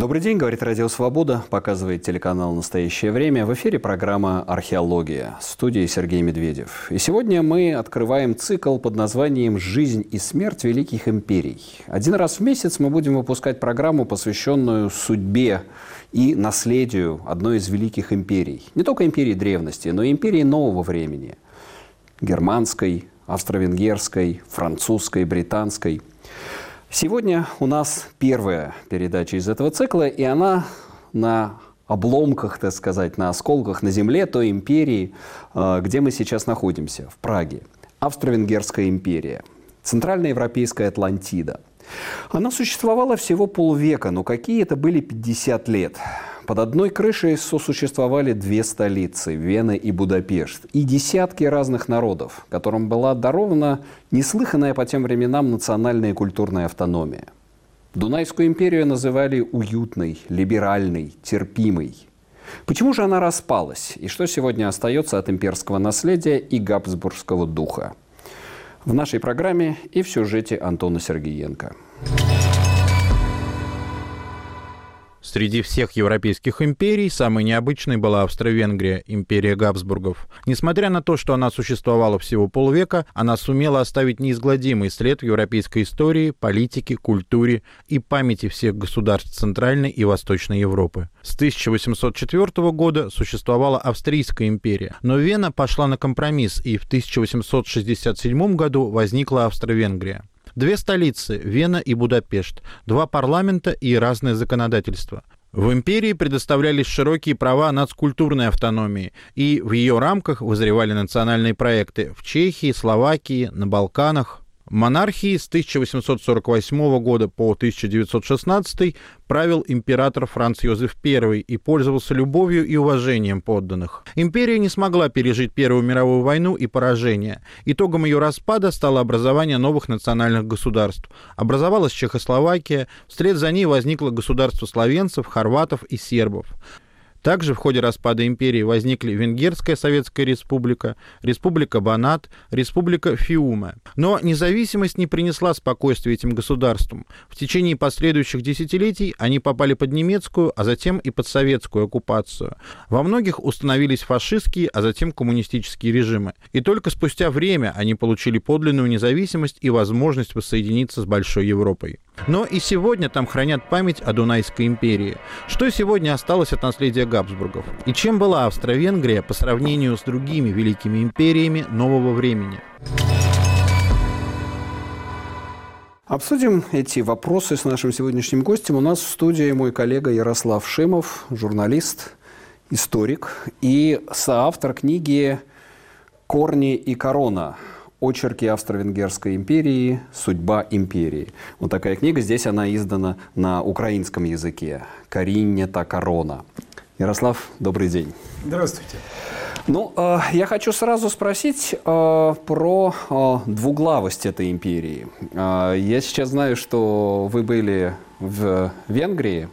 Добрый день, говорит Радио Свобода, показывает телеканал «Настоящее время». В эфире программа «Археология» в студии Сергей Медведев. И сегодня мы открываем цикл под названием «Жизнь и смерть великих империй». Один раз в месяц мы будем выпускать программу, посвященную судьбе и наследию одной из великих империй. Не только империи древности, но и империи нового времени. Германской, австро-венгерской, французской, британской – Сегодня у нас первая передача из этого цикла, и она на обломках, так сказать, на осколках на земле той империи, э, где мы сейчас находимся, в Праге. Австро-Венгерская империя, Центральноевропейская Атлантида. Она существовала всего полвека, но какие это были 50 лет. Под одной крышей сосуществовали две столицы – Вена и Будапешт, и десятки разных народов, которым была дарована неслыханная по тем временам национальная и культурная автономия. Дунайскую империю называли уютной, либеральной, терпимой. Почему же она распалась? И что сегодня остается от имперского наследия и габсбургского духа? В нашей программе и в сюжете Антона Сергеенко. Среди всех европейских империй самой необычной была Австро-Венгрия, империя Габсбургов. Несмотря на то, что она существовала всего полвека, она сумела оставить неизгладимый след в европейской истории, политике, культуре и памяти всех государств Центральной и Восточной Европы. С 1804 года существовала Австрийская империя, но Вена пошла на компромисс, и в 1867 году возникла Австро-Венгрия. Две столицы – Вена и Будапешт, два парламента и разное законодательство. В империи предоставлялись широкие права нацкультурной автономии, и в ее рамках вызревали национальные проекты в Чехии, Словакии, на Балканах. Монархии с 1848 года по 1916 правил император Франц Йозеф I и пользовался любовью и уважением подданных. Империя не смогла пережить Первую мировую войну и поражение. Итогом ее распада стало образование новых национальных государств. Образовалась Чехословакия, вслед за ней возникло государство словенцев, хорватов и сербов. Также в ходе распада империи возникли Венгерская Советская Республика, Республика Банат, Республика Фиуме. Но независимость не принесла спокойствия этим государствам. В течение последующих десятилетий они попали под немецкую, а затем и под советскую оккупацию. Во многих установились фашистские, а затем коммунистические режимы. И только спустя время они получили подлинную независимость и возможность воссоединиться с Большой Европой. Но и сегодня там хранят память о Дунайской империи. Что сегодня осталось от наследия Габсбургов? И чем была Австро-Венгрия по сравнению с другими великими империями нового времени? Обсудим эти вопросы с нашим сегодняшним гостем. У нас в студии мой коллега Ярослав Шимов, журналист, историк и соавтор книги «Корни и корона. Очерки Австро-Венгерской империи. Судьба империи. Вот такая книга. Здесь она издана на украинском языке. Каринне та корона. Ярослав, добрый день. Здравствуйте. Ну, э, я хочу сразу спросить э, про э, двуглавость этой империи. Э, я сейчас знаю, что вы были в Венгрии,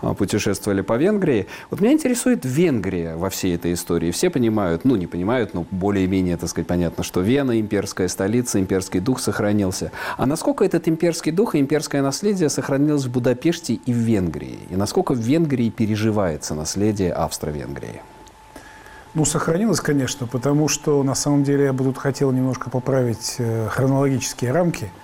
путешествовали по Венгрии. Вот меня интересует Венгрия во всей этой истории. Все понимают, ну не понимают, но более-менее, так сказать, понятно, что Вена, имперская столица, имперский дух сохранился. А насколько этот имперский дух и имперское наследие сохранилось в Будапеште и в Венгрии? И насколько в Венгрии переживается наследие Австро-Венгрии? Ну, сохранилось, конечно, потому что на самом деле я бы тут хотел немножко поправить э, хронологические рамки –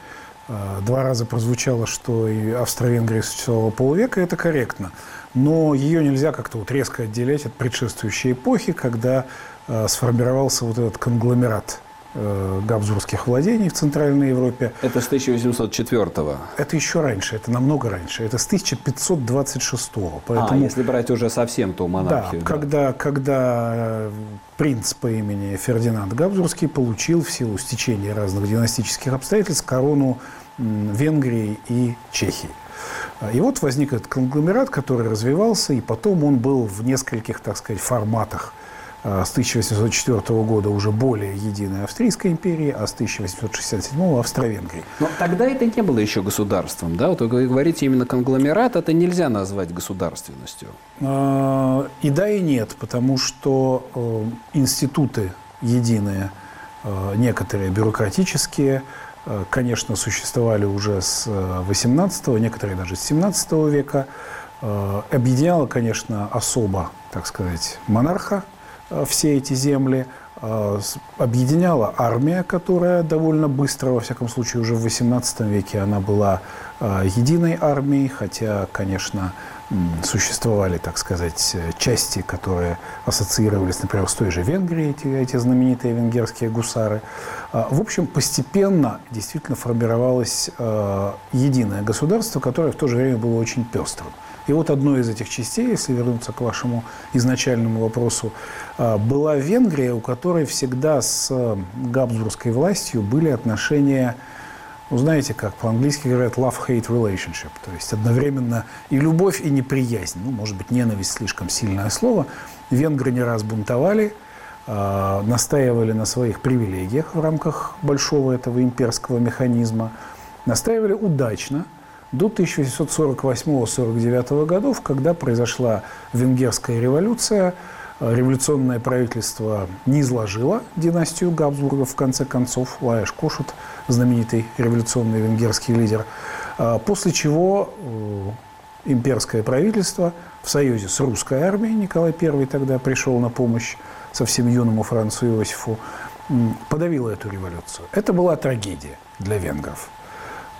два раза прозвучало, что и Австро-Венгрия существовала полвека, это корректно. Но ее нельзя как-то вот резко отделять от предшествующей эпохи, когда э, сформировался вот этот конгломерат э, габсбургских владений в Центральной Европе. Это с 1804-го? Это еще раньше, это намного раньше. Это с 1526-го. Поэтому, а, если брать уже совсем ту монархию. Да, да. Когда, когда э, принц по имени Фердинанд Габсбургский получил в силу стечения разных династических обстоятельств корону Венгрии и Чехии. И вот возник этот конгломерат, который развивался, и потом он был в нескольких, так сказать, форматах – а, с 1804 года уже более единой Австрийской империи, а с 1867 Австро-Венгрии. Но тогда это не было еще государством, да? Вот вы говорите именно конгломерат, это нельзя назвать государственностью. А, и да, и нет, потому что э, институты единые, э, некоторые бюрократические, конечно, существовали уже с 18 некоторые даже с 17 века, Объединяла, конечно, особо, так сказать, монарха все эти земли – Э, объединяла армия, которая довольно быстро, во всяком случае, уже в XVIII веке она была э, единой армией, хотя, конечно, существовали, так сказать, части, которые ассоциировались, например, с той же Венгрией, эти, эти знаменитые венгерские гусары. Э, в общем, постепенно действительно формировалось единое государство, которое в то же время было очень пестрым. И вот одной из этих частей, если вернуться к вашему изначальному вопросу, а, была Венгрия, у которой всегда с габсбургской властью были отношения, ну, знаете, как по-английски говорят, love-hate relationship, то есть одновременно и любовь, и неприязнь, ну, может быть, ненависть слишком сильное слово. Венгры не раз бунтовали, а, настаивали на своих привилегиях в рамках большого этого имперского механизма, настаивали удачно – до 1848-49 годов, когда произошла Венгерская революция, э, революционное правительство не изложило династию Габсбургов, в конце концов, Лаэш Кошут, знаменитый революционный венгерский лидер, э, после чего э, имперское правительство в союзе с русской армией, Николай I тогда пришел на помощь совсем юному Францу Иосифу, подавило эту революцию. Это была трагедия для венгров.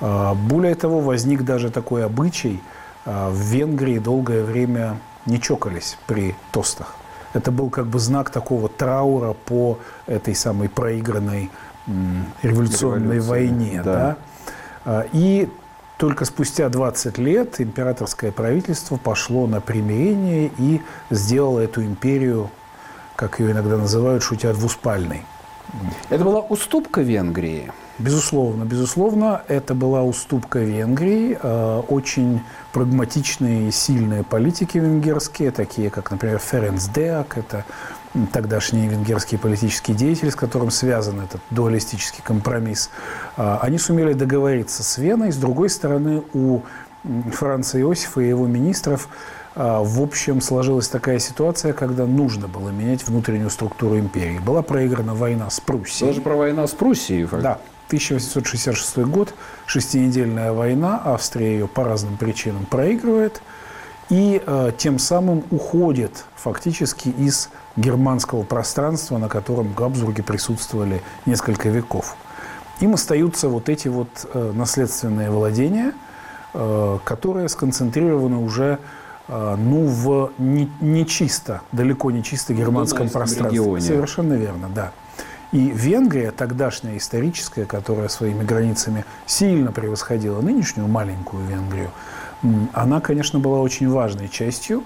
А, более того, возник даже такой обычай. А, в Венгрии долгое время не чокались при тостах. Это был как бы знак такого траура по этой самой проигранной революционной Революция, войне. Да. Да? А, и только спустя 20 лет императорское правительство пошло на примирение и сделало эту империю, как ее иногда называют, шутя двуспальной. Это была уступка Венгрии? Безусловно, безусловно, это была уступка Венгрии. Э, очень прагматичные и сильные политики венгерские, такие как, например, Ференц Деак, это тогдашний венгерский политический деятель, с которым связан этот дуалистический компромисс. Э, они сумели договориться с Веной. С другой стороны, у Франца Иосифа и его министров э, в общем, сложилась такая ситуация, когда нужно было менять внутреннюю структуру империи. Была проиграна война с Пруссией. Даже про войну с Пруссией. Да. 1866 год, шестинедельная война, Австрия ее по разным причинам проигрывает и э, тем самым уходит фактически из германского пространства, на котором Габсбурги присутствовали несколько веков. Им остаются вот эти вот э, наследственные владения, э, которые сконцентрированы уже э, ну, в не, не чисто, далеко не чисто германском пространстве. Регионе. Совершенно верно, да. И Венгрия, тогдашняя историческая, которая своими границами сильно превосходила нынешнюю маленькую Венгрию, она, конечно, была очень важной частью,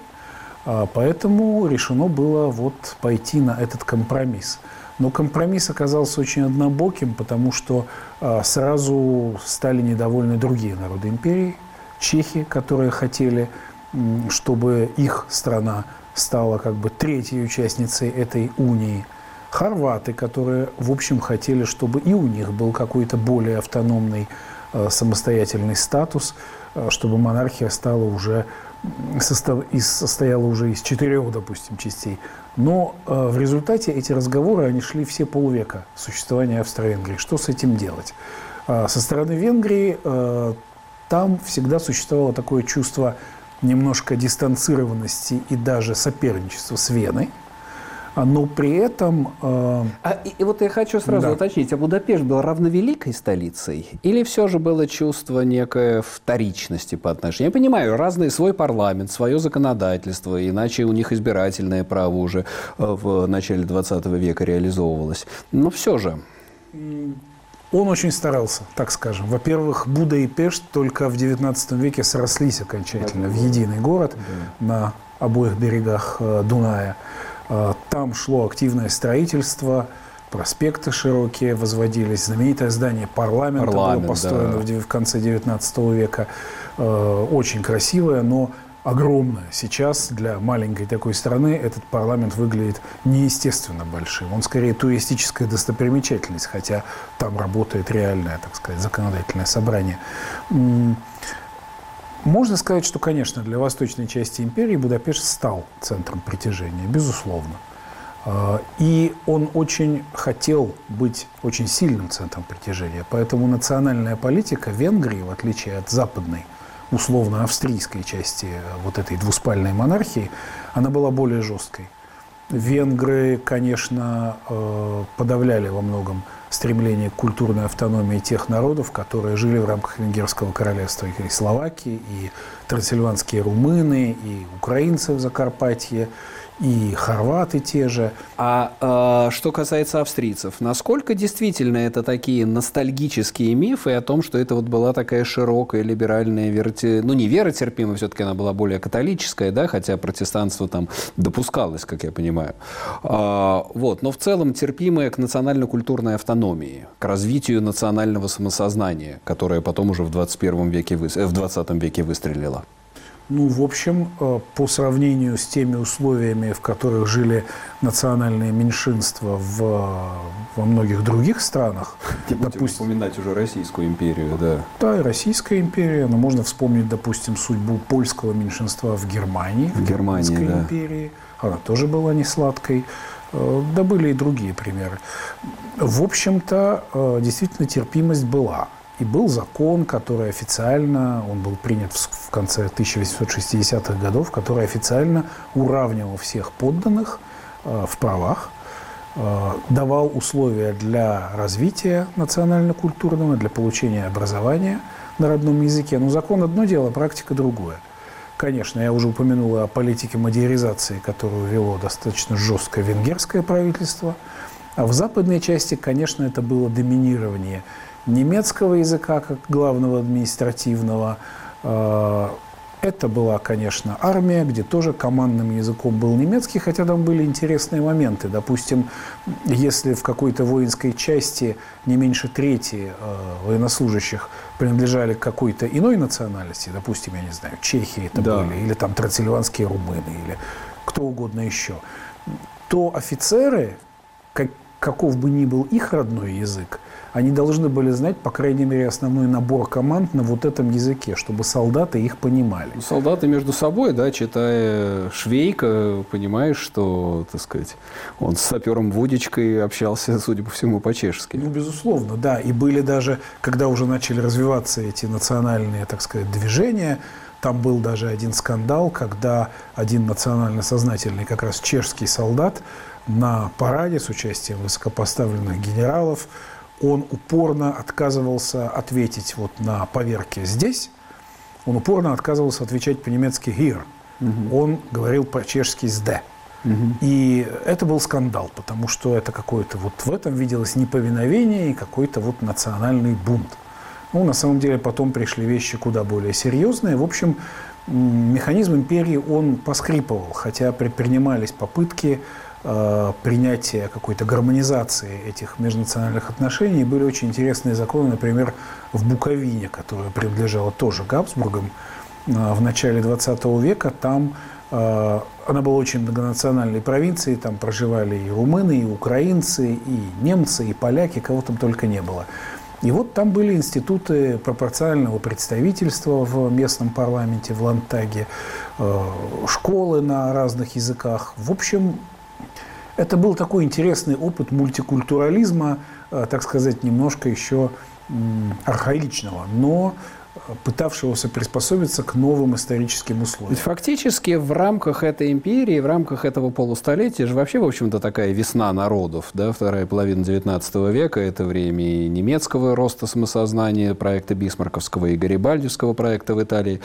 поэтому решено было вот пойти на этот компромисс. Но компромисс оказался очень однобоким, потому что а, сразу стали недовольны другие народы империи, чехи, которые хотели, чтобы их страна стала как бы третьей участницей этой унии – хорваты, которые, в общем, хотели, чтобы и у них был какой-то более автономный э, самостоятельный статус, чтобы монархия стала уже состав, из, состояла уже из четырех, допустим, частей. Но э, в результате эти разговоры, они шли все полвека существования Австро-Венгрии. Что с этим делать? Э, со стороны Венгрии э, там всегда существовало такое чувство немножко дистанцированности и даже соперничества с Веной – но при этом... Э... А, и, и вот я хочу сразу да. уточнить, а Будапешт был равновеликой столицей? Или все же было чувство некой вторичности по отношению? Я понимаю, разный свой парламент, свое законодательство, иначе у них избирательное право уже э, в начале 20 века реализовывалось. Но все же... Он очень старался, так скажем. Во-первых, Буда и Пешт только в XIX веке срослись окончательно в единый город да. на обоих берегах э, Дуная. А, там шло активное строительство, проспекты широкие возводились, знаменитое здание парламента Парламент, было построено да. в конце XIX века, а, очень красивое, но огромное. Сейчас для маленькой такой страны этот парламент выглядит неестественно большим. Он скорее туристическая достопримечательность, хотя там работает реальное, так сказать, законодательное собрание. Можно сказать, что, конечно, для восточной части империи Будапешт стал центром притяжения, безусловно. А, и он очень хотел быть очень сильным центром притяжения. Поэтому национальная политика Венгрии, в отличие от западной, условно-австрийской части вот этой двуспальной монархии, она была более жесткой. Венгры, конечно, э, подавляли во многом стремление к культурной автономии тех народов, которые жили в рамках Венгерского королевства, и Словакии, и трансильванские румыны, и украинцы в Закарпатье, и хорваты те же. А э, что касается австрийцев, насколько действительно это такие ностальгические мифы о том, что это вот была такая широкая либеральная верти... ну не вера терпимая, все-таки она была более католическая, да, хотя протестанство там допускалось, как я понимаю. А, вот, но в целом терпимая к национально-культурной автономии, к развитию национального самосознания, которое потом уже в 21 веке, э, в 20 веке выстрелило. Ну, в общем, э, по сравнению с теми условиями, в которых жили национальные меньшинства в, во многих других странах, Не допустим, вспоминать уже Российскую империю, да. Да, и Российская империя, но можно вспомнить, допустим, судьбу польского меньшинства в Германии, в Германии, да. империи. Она тоже была не сладкой. Э, да были и другие примеры. В общем-то, э, действительно терпимость была. И был закон, который официально, он был принят в конце 1860-х годов, который официально уравнивал всех подданных э, в правах, э, давал условия для развития национально-культурного, для получения образования на родном языке. Но закон одно дело, практика другое. Конечно, я уже упомянул о политике модернизации, которую вело достаточно жесткое венгерское правительство. А в западной части, конечно, это было доминирование немецкого языка как главного административного. Э, это была, конечно, армия, где тоже командным языком был немецкий, хотя там были интересные моменты. Допустим, если в какой-то воинской части не меньше трети э, военнослужащих принадлежали к какой-то иной национальности, допустим, я не знаю, Чехии это да. были, или там трансильванские румыны, или кто угодно еще, то офицеры, как, каков бы ни был их родной язык, они должны были знать, по крайней мере, основной набор команд на вот этом языке, чтобы солдаты их понимали. Ну, солдаты между собой, да, читая Швейка, понимаешь, что, так сказать, он с сапером Вудичкой общался, судя по всему, по-чешски. Ну, безусловно, да. И были даже, когда уже начали развиваться эти национальные, так сказать, движения, там был даже один скандал, когда один национально сознательный, как раз чешский солдат, на параде с участием высокопоставленных генералов он упорно отказывался ответить вот на поверке здесь, он упорно отказывался отвечать по-немецки «here». Угу. Он говорил по-чешски «сде». Угу. И это был скандал, потому что это какое-то вот в этом виделось неповиновение и какой-то вот национальный бунт. Ну, на самом деле, потом пришли вещи куда более серьезные. В общем, механизм империи, он поскрипывал, хотя предпринимались попытки принятия какой-то гармонизации этих межнациональных отношений были очень интересные законы, например, в Буковине, которая принадлежала тоже Габсбургам э, в начале 20 века. Там э, она была очень многонациональной провинцией, там проживали и румыны, и украинцы, и немцы, и поляки, кого там только не было. И вот там были институты пропорционального представительства в местном парламенте, в Лантаге, школы на разных языках. В общем, это был такой интересный опыт мультикультурализма, э, так сказать, немножко еще архаичного, но пытавшегося приспособиться к новым историческим условиям. Фактически в рамках этой империи, в рамках этого полустолетия же вообще, в общем-то, такая весна народов, да, вторая половина XIX века, это время и немецкого роста самосознания, проекта Бисмарковского и Гарибальдевского проекта в Италии.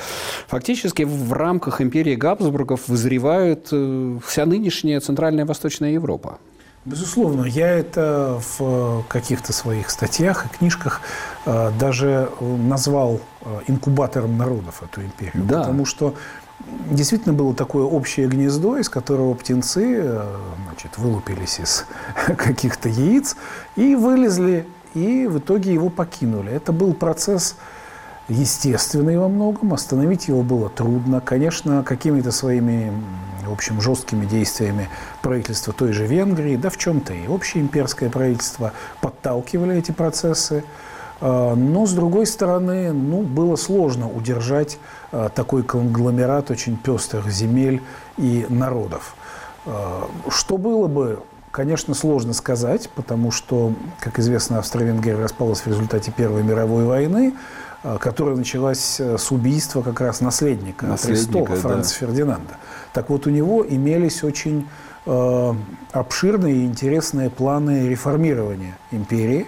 Фактически в рамках империи Габсбургов вызревает э, вся нынешняя Центральная Восточная Европа. Безусловно, я это в каких-то своих статьях и книжках э, даже назвал э, инкубатором народов эту империю. Да. Потому что действительно было такое общее гнездо, из которого птенцы э, значит, вылупились из каких-то яиц и вылезли, и в итоге его покинули. Это был процесс естественный во многом, остановить его было трудно. Конечно, какими-то своими в общем, жесткими действиями правительства той же Венгрии, да в чем-то и общее имперское правительство подталкивали эти процессы. А, но, с другой стороны, ну, было сложно удержать а, такой конгломерат очень пестрых земель и народов. А, что было бы, конечно, сложно сказать, потому что, как известно, Австро-Венгрия распалась в результате Первой мировой войны, которая началась э, с убийства как раз наследника, наследника престола Франца да. Фердинанда. Так вот, у него имелись очень э, обширные и интересные планы реформирования империи.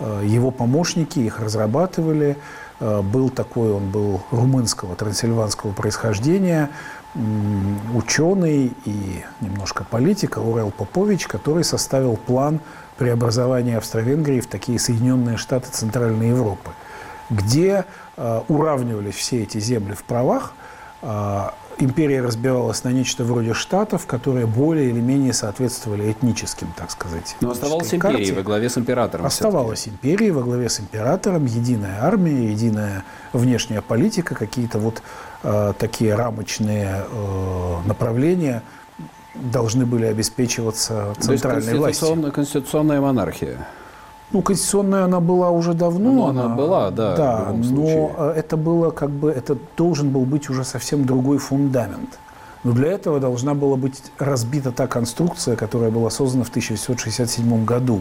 Э, его помощники их разрабатывали. Э, был такой, он был румынского, трансильванского происхождения, ученый и немножко политик Урел Попович, который составил план преобразования Австро-Венгрии в такие Соединенные Штаты Центральной Европы, где э, уравнивались все эти земли в правах, э, империя разбивалась на нечто вроде штатов, которые более или менее соответствовали этническим, так сказать. Но оставалась империей во главе с императором. Оставалась империей во главе с императором, единая армия, единая внешняя политика, какие-то вот э, такие рамочные э, направления должны были обеспечиваться центральной То есть властью. Конституционная монархия. Ну, конституционная она была уже давно. Ну, она, она была, да. Да, но э, это было как бы, это должен был быть уже совсем другой фундамент. Но для этого должна была быть разбита та конструкция, которая была создана в 1967 году.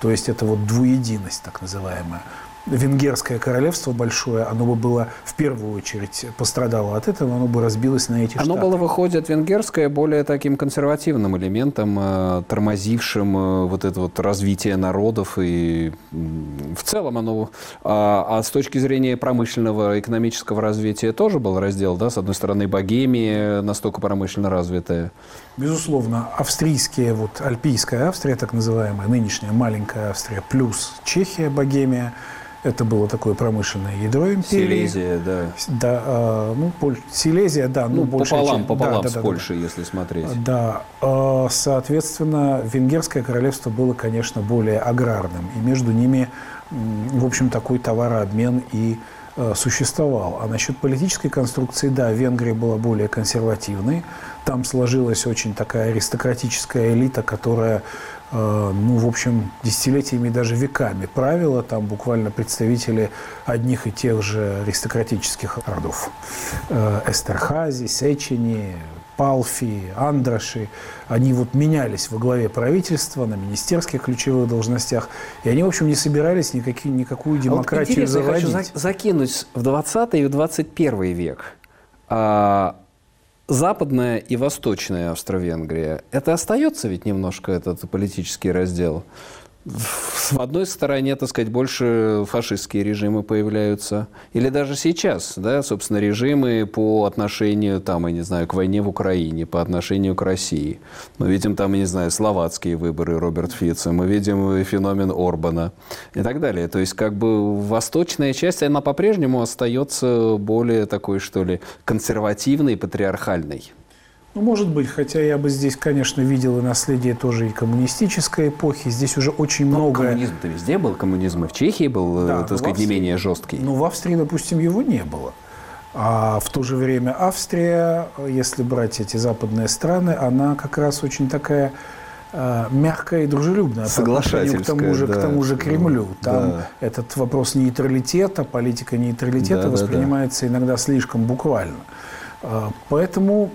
То есть это вот двуединость, так называемая венгерское королевство большое, оно бы было в первую очередь пострадало от этого, оно бы разбилось на эти оно штаты. было, выходит, венгерское более таким консервативным элементом, э, тормозившим э, вот это вот развитие народов и в целом оно... А, а с точки зрения промышленного экономического развития тоже был раздел, да? С одной стороны, Богемия настолько промышленно развитая. Безусловно, австрийские, вот Альпийская Австрия, так называемая, нынешняя маленькая Австрия, плюс Чехия, Богемия – это было такое промышленное ядро империи. Силезия, да. Да, э, ну, Поль... Силезия, да. Ну, ну пополам, часть... пополам да, с да, Польшей, да, если смотреть. Да. Э, соответственно, Венгерское королевство было, конечно, более аграрным. И между ними, в общем, такой товарообмен и э, существовал. А насчет политической конструкции, да, Венгрия была более консервативной. Там сложилась очень такая аристократическая элита, которая Э, ну, в общем, десятилетиями, даже веками правила. Там буквально представители одних и тех же аристократических родов. Э, Эстерхази, Сечени, Палфи, Андраши, они вот менялись во главе правительства, на министерских ключевых должностях, и они, в общем, не собирались никакие, никакую демократию а вот заводить. Я хочу закинуть в 20 и в 21 век. А, западная и восточная Австро-Венгрия, это остается ведь немножко этот политический раздел? В одной стороне, так сказать, больше фашистские режимы появляются. Или даже сейчас, да, собственно, режимы по отношению, там, я не знаю, к войне в Украине, по отношению к России. Мы видим там, я не знаю, словацкие выборы Роберт Фица, мы видим феномен Орбана и так далее. То есть, как бы, восточная часть, она по-прежнему остается более такой, что ли, консервативной, патриархальной. Ну, может быть, хотя я бы здесь, конечно, видел и наследие тоже и коммунистической эпохи. Здесь уже очень но много... Коммунизм-то везде был, коммунизм и в Чехии был, да, так сказать, Австрии... не менее жесткий. Но в Австрии, допустим, его не было. А в то же время Австрия, если брать эти западные страны, она как раз очень такая э, мягкая и дружелюбная по отношению к тому же, да, к тому же Кремлю. Там да. этот вопрос нейтралитета, политика нейтралитета да, воспринимается да, да. иногда слишком буквально. Э, поэтому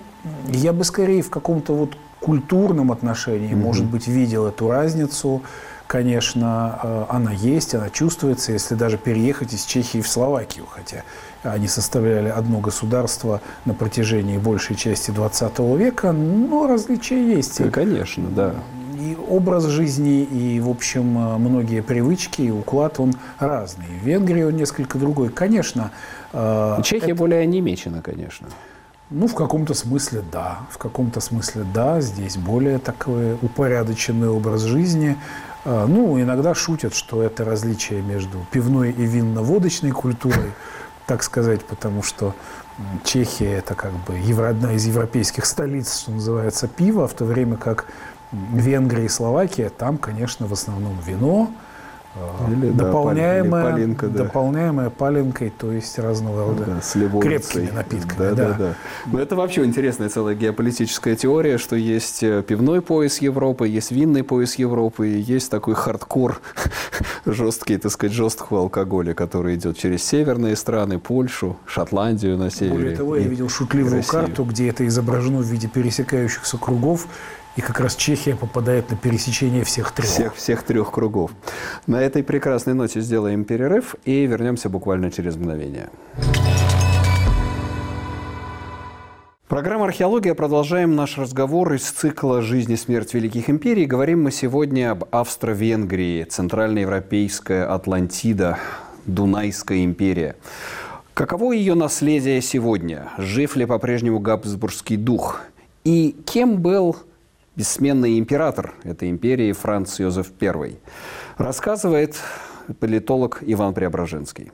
я бы скорее в каком-то вот культурном отношении, mm-hmm. может быть, видел эту разницу. Конечно, э, она есть, она чувствуется, если даже переехать из Чехии в Словакию, хотя они составляли одно государство на протяжении большей части 20 века, но различия есть. Да, конечно, да. И образ жизни, и, в общем, э, многие привычки, и уклад, он разный. В Венгрии он несколько другой. Конечно. Э, Чехия это... более онемечена, конечно. Ну, в каком-то смысле да. В каком-то смысле да. Здесь более такой упорядоченный образ жизни. А, ну, иногда шутят, что это различие между пивной и винно-водочной культурой, так сказать, потому что Чехия – это как бы одна из европейских столиц, что называется, пиво, в то время как Венгрия и Словакия, там, конечно, в основном вино, или, дополняемая, да, палинка, да. дополняемая паленкой, то есть разного рода да, крепкими напитками. Да, да. Да, да. Но это вообще интересная целая геополитическая теория, что есть э, пивной пояс Европы, есть винный пояс Европы, и есть такой хардкор жесткий, так сказать, жесткого алкоголя, который идет через северные страны, Польшу, Шотландию на севере. Более того, я видел шутливую карту, где это изображено в виде пересекающихся кругов, И как раз Чехия попадает на пересечение всех трех. Всех, всех трех кругов. На этой прекрасной ноте сделаем перерыв и вернемся буквально через мгновение. Программа «Археология». Продолжаем наш разговор из цикла «Жизнь и смерть великих империй». Говорим мы сегодня об Австро-Венгрии, Центральноевропейская Атлантида, Дунайская империя. Каково ее наследие сегодня? Жив ли по-прежнему габсбургский дух? И кем был бессменный император этой империи Франц Йозеф I? Рассказывает политолог Иван Преображенский.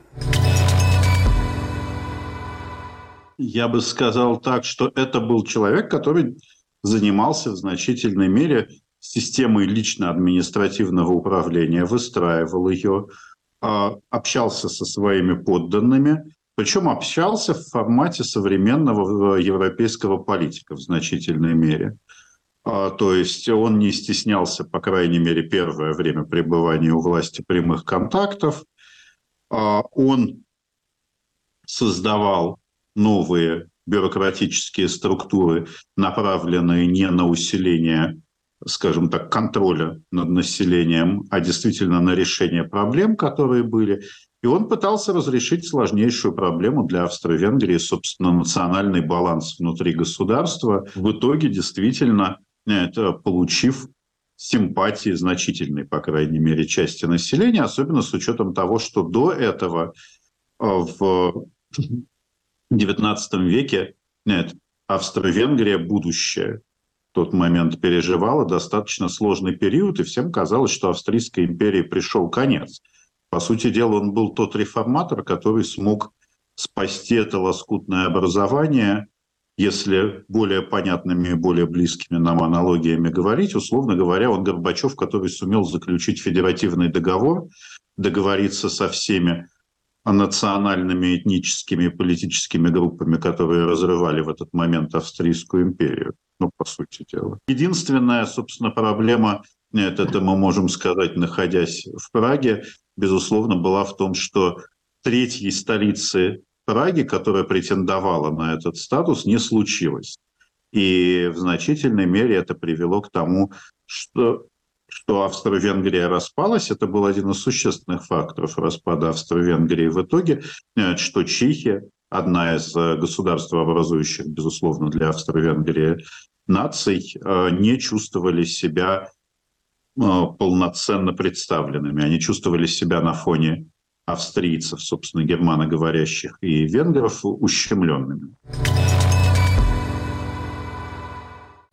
Я бы сказал так, что это был человек, который занимался в значительной мере системой лично-административного управления, выстраивал ее, а, общался со своими подданными, причем общался в формате современного э, европейского политика в значительной мере. А, то есть он не стеснялся, по крайней мере, первое время пребывания у власти прямых контактов. А, он создавал новые бюрократические структуры, направленные не на усиление, скажем так, контроля над населением, а действительно на решение проблем, которые были. И он пытался разрешить сложнейшую проблему для Австро-Венгрии, собственно, национальный баланс внутри государства. В итоге действительно это получив симпатии значительной, по крайней мере, части населения, особенно с учетом того, что до этого э, в XIX веке нет, Австро-Венгрия будущее в тот момент переживала достаточно сложный период, и всем казалось, что Австрийской империи пришел конец. По сути дела, он был тот реформатор, который смог спасти это лоскутное образование, если более понятными и более близкими нам аналогиями говорить, условно говоря, он Горбачев, который сумел заключить федеративный договор, договориться со всеми национальными, этническими и политическими группами, которые разрывали в этот момент Австрийскую империю. Ну, по сути дела. Единственная, собственно, проблема, нет, это мы можем сказать, находясь в Праге, безусловно, была в том, что третьей столицы Праги, которая претендовала на этот статус, не случилось. И в значительной мере это привело к тому, что что Австро-Венгрия распалась, это был один из существенных факторов распада Австро-Венгрии в итоге, э, что Чехия, одна из э, государств, образующих, безусловно, для Австро-Венгрии наций, э, не чувствовали себя полноценно представленными. Они чувствовали себя на фоне австрийцев, собственно, германоговорящих и венгров ущемленными.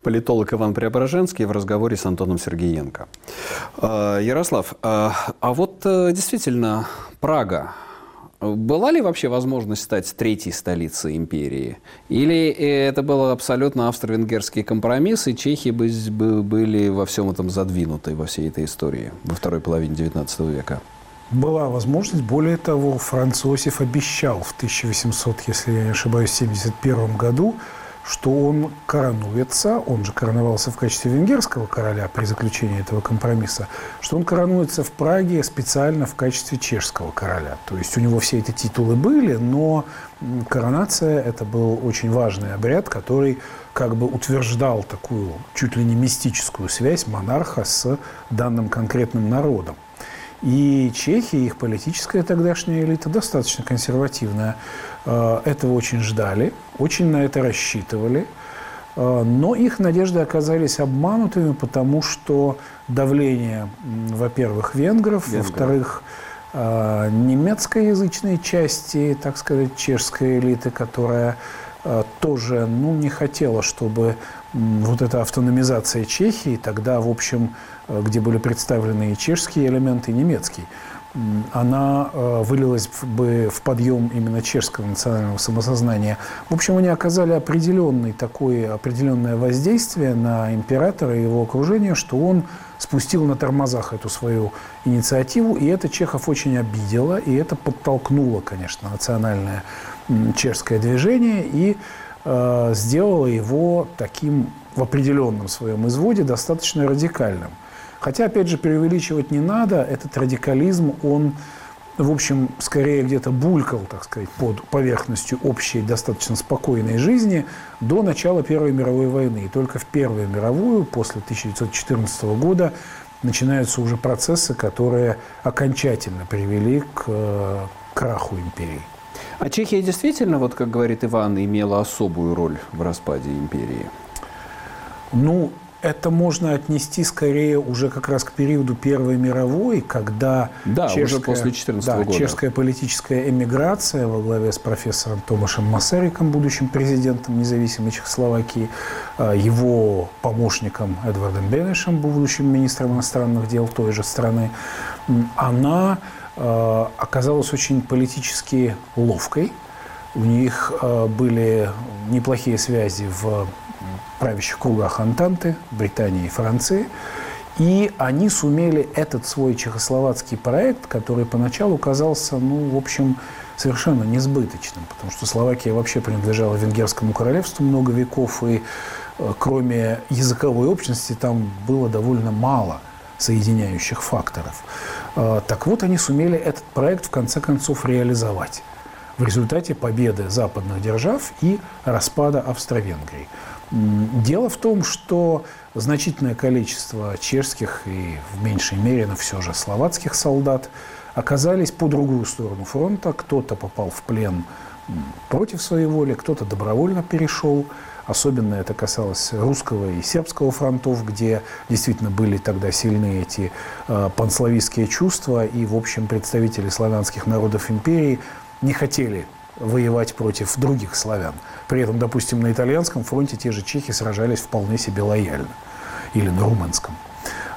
политолог Иван Преображенский в разговоре с Антоном Сергеенко. А, Ярослав, а, а вот э, действительно Прага, была ли вообще возможность стать третьей столицей империи? Или это был абсолютно австро-венгерский компромисс, и чехи были во всем этом задвинуты, во всей этой истории, во второй половине XIX века? Была возможность. Более того, Франц Иосиф обещал в 1800, если я не ошибаюсь, 71 году что он коронуется, он же короновался в качестве венгерского короля при заключении этого компромисса, что он коронуется в Праге специально в качестве чешского короля. То есть у него все эти титулы были, но коронация – это был очень важный обряд, который как бы утверждал такую чуть ли не мистическую связь монарха с данным конкретным народом. И Чехия, их политическая тогдашняя элита достаточно консервативная. Э, этого очень ждали, очень на это рассчитывали. Э, но их надежды оказались обманутыми, потому что давление, во-первых, венгров, Венгров. во-вторых, э, немецкоязычной части, так сказать, чешской элиты, которая тоже ну, не хотела, чтобы вот эта автономизация Чехии, тогда, в общем, э, где были представлены и чешские элементы, и немецкий, она э, вылилась бы в подъем именно чешского национального самосознания. В общем, они оказали определенный такое, определенное воздействие на императора и его окружение, что он спустил на тормозах эту свою инициативу, и это Чехов очень обидело, и это подтолкнуло, конечно, национальное чешское движение, и э, сделало его таким в определенном своем изводе достаточно радикальным. Хотя, опять же, преувеличивать не надо, этот радикализм, он в общем, скорее где-то булькал, так сказать, под поверхностью общей достаточно спокойной жизни до начала Первой мировой войны. И только в Первую мировую, после 1914 года, начинаются уже процессы, которые окончательно привели к э, краху империи. А Чехия действительно, вот как говорит Иван, имела особую роль в распаде империи? Ну, это можно отнести скорее уже как раз к периоду Первой мировой, когда да, чешская, уже после 14 да, года. чешская политическая эмиграция во главе с профессором Томашем Масариком, будущим президентом независимой Чехословакии, а, его помощником Эдвардом Бенешем, будущим министром иностранных дел той же страны, она оказалась очень политически ловкой. У них а, были неплохие связи в правящих кругах Антанты, Британии и Франции. И они сумели этот свой чехословацкий проект, который поначалу казался, ну, в общем, совершенно несбыточным, потому что Словакия вообще принадлежала Венгерскому королевству много веков, и э, кроме языковой общности там было довольно мало соединяющих факторов. Э, так вот, они сумели этот проект в конце концов реализовать в результате победы западных держав и распада Австро-Венгрии. Дело в том, что значительное количество чешских и в меньшей мере, но все же словацких солдат оказались по другую сторону фронта. Кто-то попал в плен против своей воли, кто-то добровольно перешел. Особенно это касалось русского и сербского фронтов, где действительно были тогда сильны эти э, панславистские чувства. И, в общем, представители славянских народов империи не хотели воевать против других славян. При этом, допустим, на итальянском фронте те же чехи сражались вполне себе лояльно. Или на румынском.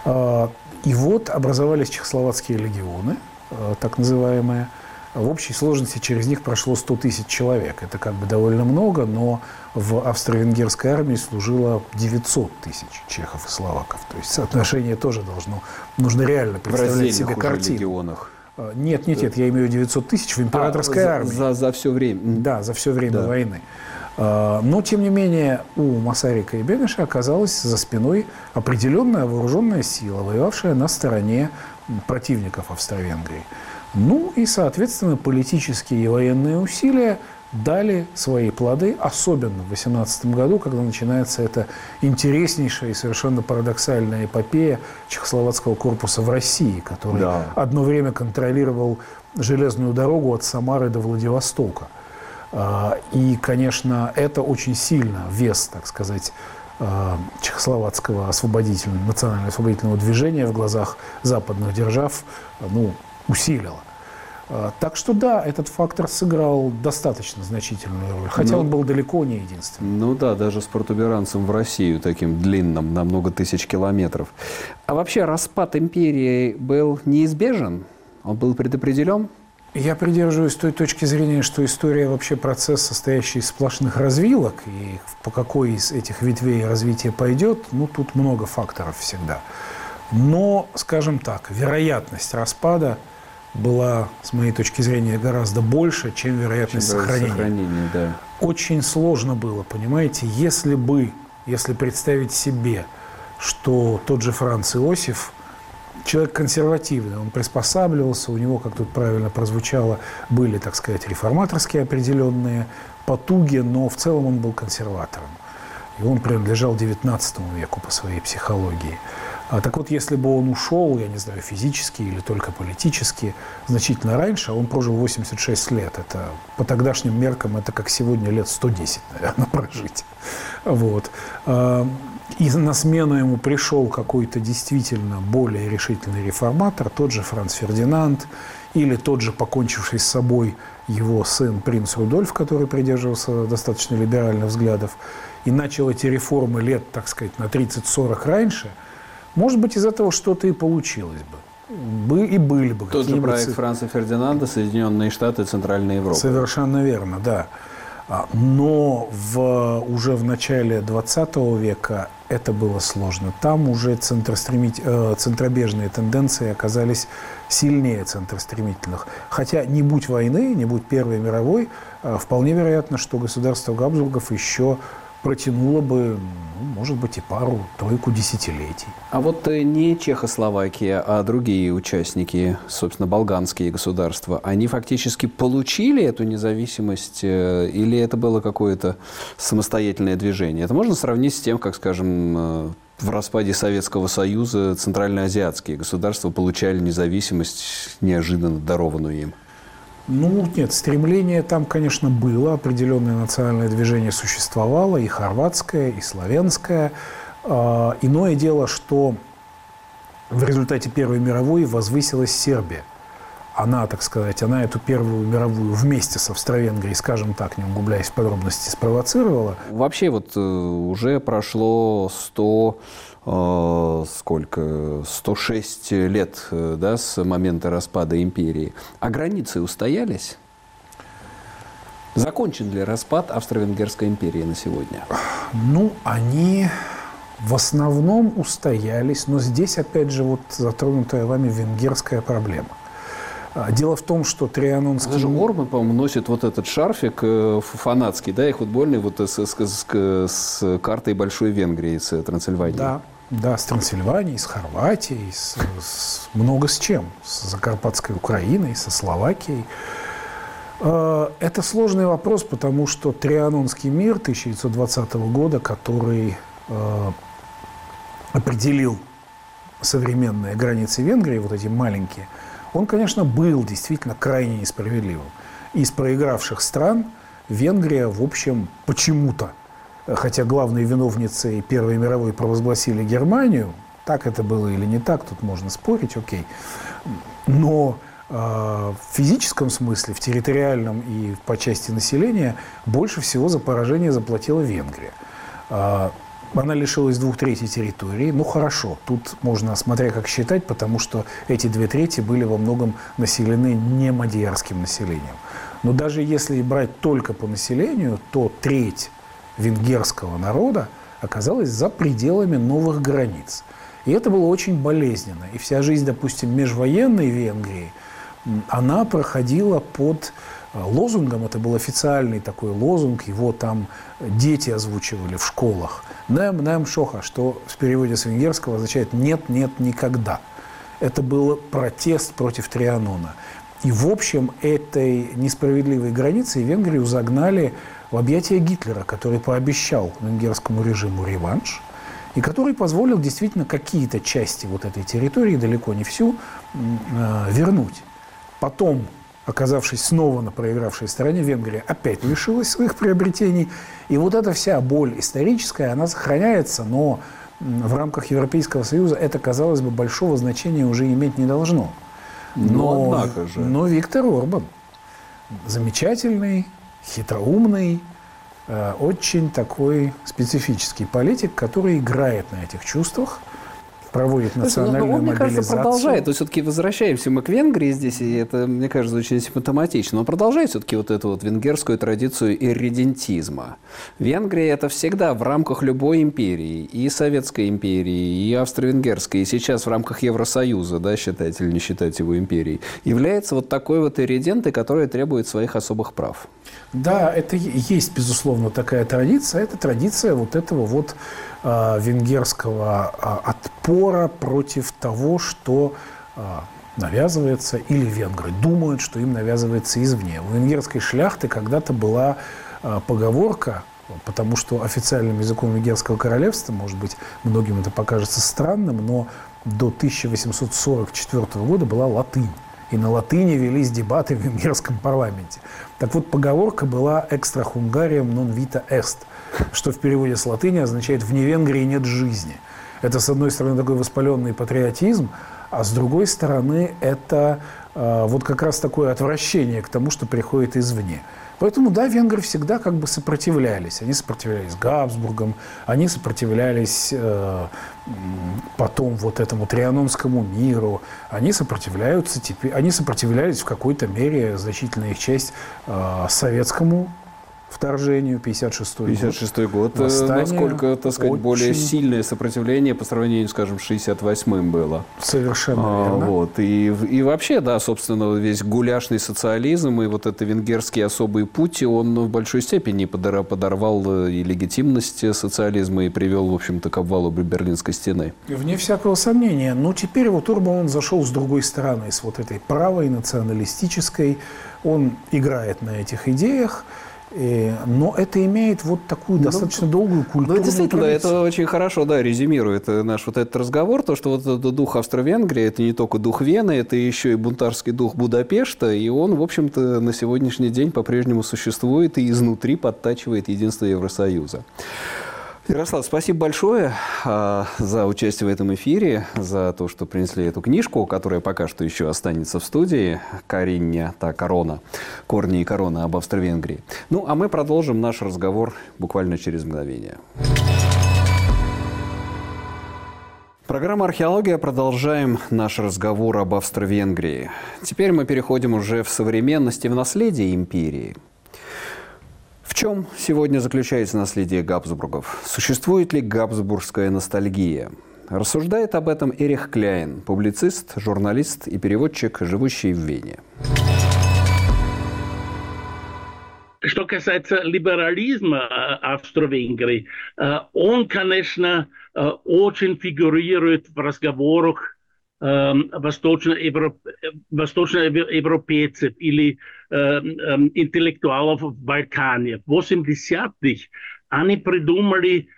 А, и вот образовались чехословацкие легионы, а, так называемые. В общей сложности через них прошло 100 тысяч человек. Это как бы довольно много, но в австро-венгерской армии служило 900 тысяч чехов и словаков. То есть соотношение тоже должно, нужно реально представлять себе картину. легионах. А, нет, нет, нет, я имею 900 тысяч в императорской а, армии. За, за все время. Да, за все время да. войны. А, но, тем не менее, у Масарика и Бенеша оказалась за спиной определенная вооруженная сила, воевавшая на стороне противников Австро-Венгрии. Ну и, соответственно, политические и военные усилия дали свои плоды, особенно в 18 году, когда начинается эта интереснейшая и совершенно парадоксальная эпопея Чехословацкого корпуса в России, который да. одно время контролировал железную дорогу от Самары до Владивостока. А, и, конечно, это очень сильно вес, так сказать, а, чехословацкого освободительного, национального освободительного движения в глазах западных держав ну, усилило. А, так что да, этот фактор сыграл достаточно значительную роль, хотя ну, он был далеко не единственным. Ну да, даже с протуберанцем в Россию, таким длинным, на много тысяч километров. А вообще распад империи был неизбежен? Он был предопределен? Я придерживаюсь той точки зрения, что история вообще процесс, состоящий из сплошных развилок, и по какой из этих ветвей развития пойдет, ну, тут много факторов всегда. Но, скажем так, вероятность распада – была, с моей точки зрения, гораздо больше, чем вероятность чем сохранения. сохранения да. Очень сложно было, понимаете, если бы, если представить себе, что тот же Франц Иосиф, человек консервативный, он приспосабливался, у него, как тут правильно прозвучало, были, так сказать, реформаторские определенные потуги, но в целом он был консерватором. И он принадлежал XIX веку по своей психологии. А, так вот, если бы он ушел, я не знаю, физически или только политически, значительно раньше, а он прожил 86 лет, это по тогдашним меркам это как сегодня лет 110, наверное, прожить. Вот. А, и на смену ему пришел какой-то действительно более решительный реформатор, тот же Франц Фердинанд, или тот же покончивший с собой его сын принц Рудольф, который придерживался достаточно либеральных взглядов, и начал эти реформы лет, так сказать, на 30-40 раньше – может быть, из этого что-то и получилось бы. Бы и были бы Тот же проект Франца Фердинанда «Соединенные Штаты Центральной Европы». Совершенно верно, да. А, но в, уже в начале 20 века это было сложно. Там уже центростремить, э, центробежные тенденции оказались сильнее центростремительных. Хотя не будь войны, не будь Первой мировой, э, вполне вероятно, что государство Габсбургов еще протянуло бы, ну, может быть, и пару-тройку десятилетий. А вот э, не Чехословакия, а другие участники, собственно, болганские государства, они фактически получили эту независимость э, или это было какое-то самостоятельное движение? Это можно сравнить с тем, как, скажем, э, в распаде Советского Союза центральноазиатские государства получали независимость, неожиданно дарованную им? Ну, нет, стремление там, конечно, было, определенное национальное движение существовало, и хорватское, и славянское. А, иное дело, что в результате Первой мировой возвысилась Сербия. Она, так сказать, она эту Первую мировую вместе с Австро-Венгрией, скажем так, не углубляясь в подробности, спровоцировала. Вообще вот э, уже прошло 100 э, сколько, 106 лет э, да, с момента распада империи. А границы устоялись? Закончен ли распад Австро-Венгерской империи на сегодня? Ну, они в основном устоялись, но здесь, опять же, вот затронутая вами венгерская проблема. А, дело в том, что Трианонский... Даже Орбан, по-моему, носит вот этот шарфик э, фанатский, да, и футбольный вот с, с, с, с картой Большой Венгрии, с Трансильванией. Да, да, с Трансильванией, с Хорватией, с, с много с чем. С Закарпатской Украиной, со Словакией. А, это сложный вопрос, потому что Трианонский мир 1920 года, который определил современные границы Венгрии, вот эти маленькие – он, конечно, был действительно крайне несправедливым. Из проигравших стран Венгрия, в общем, почему-то, хотя главной виновницей Первой мировой провозгласили Германию, так это было или не так, тут можно спорить, окей. Но э, в физическом смысле, в территориальном и по части населения больше всего за поражение заплатила Венгрия. Она лишилась двух третей территории. Ну хорошо, тут можно, смотря как считать, потому что эти две трети были во многом населены не мадьярским населением. Но даже если брать только по населению, то треть венгерского народа оказалась за пределами новых границ. И это было очень болезненно. И вся жизнь, допустим, межвоенной Венгрии, она проходила под лозунгом, это был официальный такой лозунг, его там дети озвучивали в школах – Нем, нем, шоха, что в переводе с венгерского означает «нет, нет, никогда». Это был протест против Трианона. И, в общем, этой несправедливой границей Венгрию загнали в объятия Гитлера, который пообещал венгерскому режиму реванш, и который позволил действительно какие-то части вот этой территории, далеко не всю, э, вернуть. Потом оказавшись снова на проигравшей стороне, Венгрия опять лишилась своих приобретений. И вот эта вся боль историческая, она сохраняется, но в рамках Европейского Союза это, казалось бы, большого значения уже иметь не должно. Но, но однако же. Но Виктор Орбан замечательный, хитроумный, э, очень такой специфический политик, который играет на этих чувствах – проводит ну, национальную ну, он, мне кажется, продолжает. То все-таки возвращаемся мы к Венгрии здесь, и это, мне кажется, очень симптоматично. Он продолжает все-таки вот эту вот венгерскую традицию ирредентизма. Венгрия это всегда в рамках любой империи, и Советской империи, и Австро-Венгерской, и сейчас в рамках Евросоюза, да, считать или не считать его империей, является вот такой вот ирредентой, которая требует своих особых прав. Да, это есть, безусловно, такая традиция. Это традиция вот этого вот венгерского э, отпора против того, что э, навязывается, или венгры думают, что им навязывается извне. У венгерской шляхты когда-то была э, поговорка, потому что официальным языком венгерского королевства, может быть, многим это покажется странным, но до 1844 года была латынь. И на латыни велись дебаты в венгерском парламенте. Так вот, поговорка была «extra Hungarium non vita est», что в переводе с латыни означает «вне Венгрии нет жизни». Это, с одной стороны, такой воспаленный патриотизм, а с другой стороны, это э, вот как раз такое отвращение к тому, что приходит извне. Поэтому, да, венгры всегда как бы сопротивлялись. Они сопротивлялись Габсбургам, они сопротивлялись э, потом вот этому Трианонскому миру. Они сопротивляются они сопротивлялись в какой-то мере, значительная их часть, э, советскому вторжению, 56 год. 56 год, э, Восстание насколько, так сказать, очень... более сильное сопротивление по сравнению, скажем, с 68-м было. Совершенно а, верно. Вот. И, и вообще, да, собственно, весь гуляшный социализм и вот это венгерский особый путь, он в большой степени подорвал э, и легитимность социализма и привел, в общем-то, к обвалу Берлинской стены. Вне всякого сомнения. Но теперь вот Урбан он зашел с другой стороны, с вот этой правой, националистической. Он играет на этих идеях. Э, но это имеет вот такую ну, достаточно долгую культуру. Ну, действительно, традицию. это очень хорошо, да, резюмирует наш вот этот разговор, то, что вот этот дух Австро-Венгрии, это не только дух Вены, это еще и бунтарский дух Будапешта, и он, в общем-то, на сегодняшний день по-прежнему существует и изнутри подтачивает единство Евросоюза. Ярослав, спасибо большое а, за участие в этом эфире, за то, что принесли эту книжку, которая пока что еще останется в студии. Каринья, та корона, корни и корона об Австро-Венгрии. Ну, а мы продолжим наш разговор буквально через мгновение. Программа «Археология». Продолжаем наш разговор об Австро-Венгрии. Теперь мы переходим уже в современность и в наследие империи – в чем сегодня заключается наследие Габсбургов? Существует ли габсбургская ностальгия? Рассуждает об этом Эрих Кляйн, публицист, журналист и переводчик, живущий в Вене. Что касается либерализма Австро-Венгрии, он, конечно, очень фигурирует в разговорах восточноевропейцев или в Балкане. В 80-х они придумали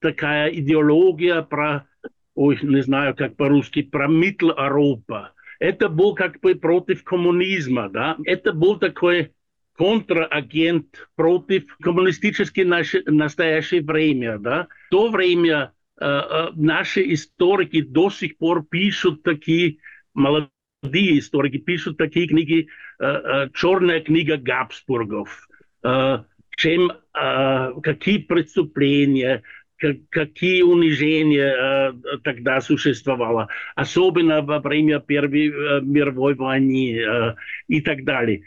такая идеология про, ой, не знаю, как по-русски, про Европа. Это был как бы против коммунизма, да. Это был такой контрагент против коммунистической настоящее время, да. В то время Э, наши историки до сих пор пишут такие, молодые историки пишут такие книги, «Черная книга Габсбургов», чем, какие преступления, какие унижения тогда существовало, особенно во время Первой мировой войны и так далее.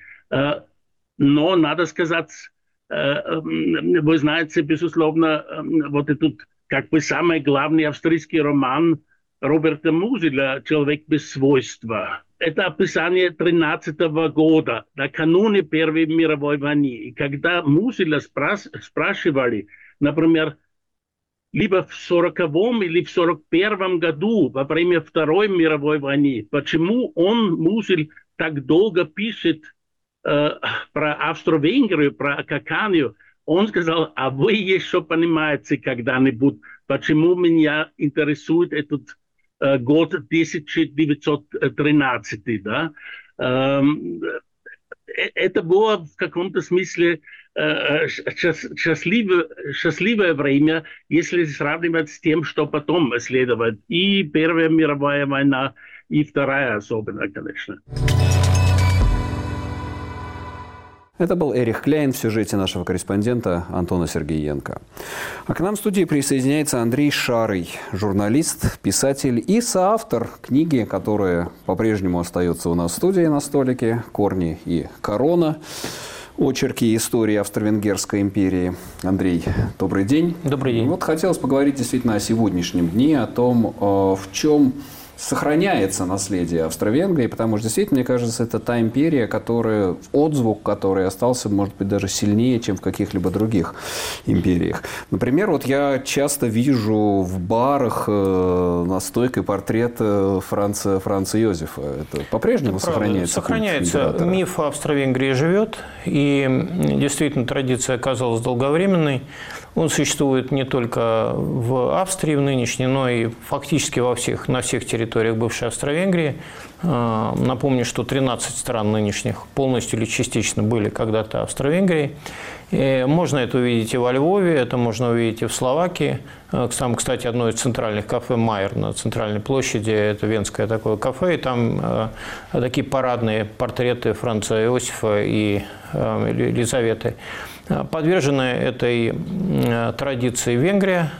Но надо сказать, вы знаете, безусловно, вот этот как бы самый главный австрийский роман Роберта Музеля «Человек без свойства». Это описание 13 -го года, накануне Первой мировой войны. И когда Музеля спрас спрашивали, например, либо в 40 или в 41 году, во время Второй мировой войны, почему он, Музель, так долго пишет э, про Австро-Венгрию, про Каканию, он сказал, а вы еще понимаете когда-нибудь, почему меня интересует этот год 1913, да? Это было в каком-то смысле счастливое, счастливое время, если сравнивать с тем, что потом следует. И Первая мировая война, и Вторая особенно, конечно. Это был Эрих Кляйн в сюжете нашего корреспондента Антона Сергеенко. А к нам в студии присоединяется Андрей Шарый, журналист, писатель и соавтор книги, которая по-прежнему остается у нас в студии на столике «Корни и корона». Очерки истории Австро-Венгерской империи. Андрей, добрый день. Добрый день. Вот хотелось поговорить действительно о сегодняшнем дне, о том, э, в чем сохраняется наследие Австро-Венгрии, потому что действительно, мне кажется, это та империя, которая, отзвук который остался, может быть, даже сильнее, чем в каких-либо других империях. Например, вот я часто вижу в барах э, на стойке портрет э, Франца, Франца Йозефа. Это по-прежнему это сохраняется? Сохраняется. Миф Австро-Венгрии живет, и действительно традиция оказалась долговременной. Он существует не только в Австрии в нынешней, но и фактически во всех, на всех территориях бывшей Австро-Венгрии. А, напомню, что 13 стран нынешних полностью или частично были когда-то Австро-Венгрией. И можно это увидеть и во Львове, это можно увидеть и в Словакии. А, там, кстати, одно из центральных кафе «Майер» на центральной площади, это венское такое кафе, и там а, такие парадные портреты Франца Иосифа и Елизаветы. Подвержены этой традиции Венгрия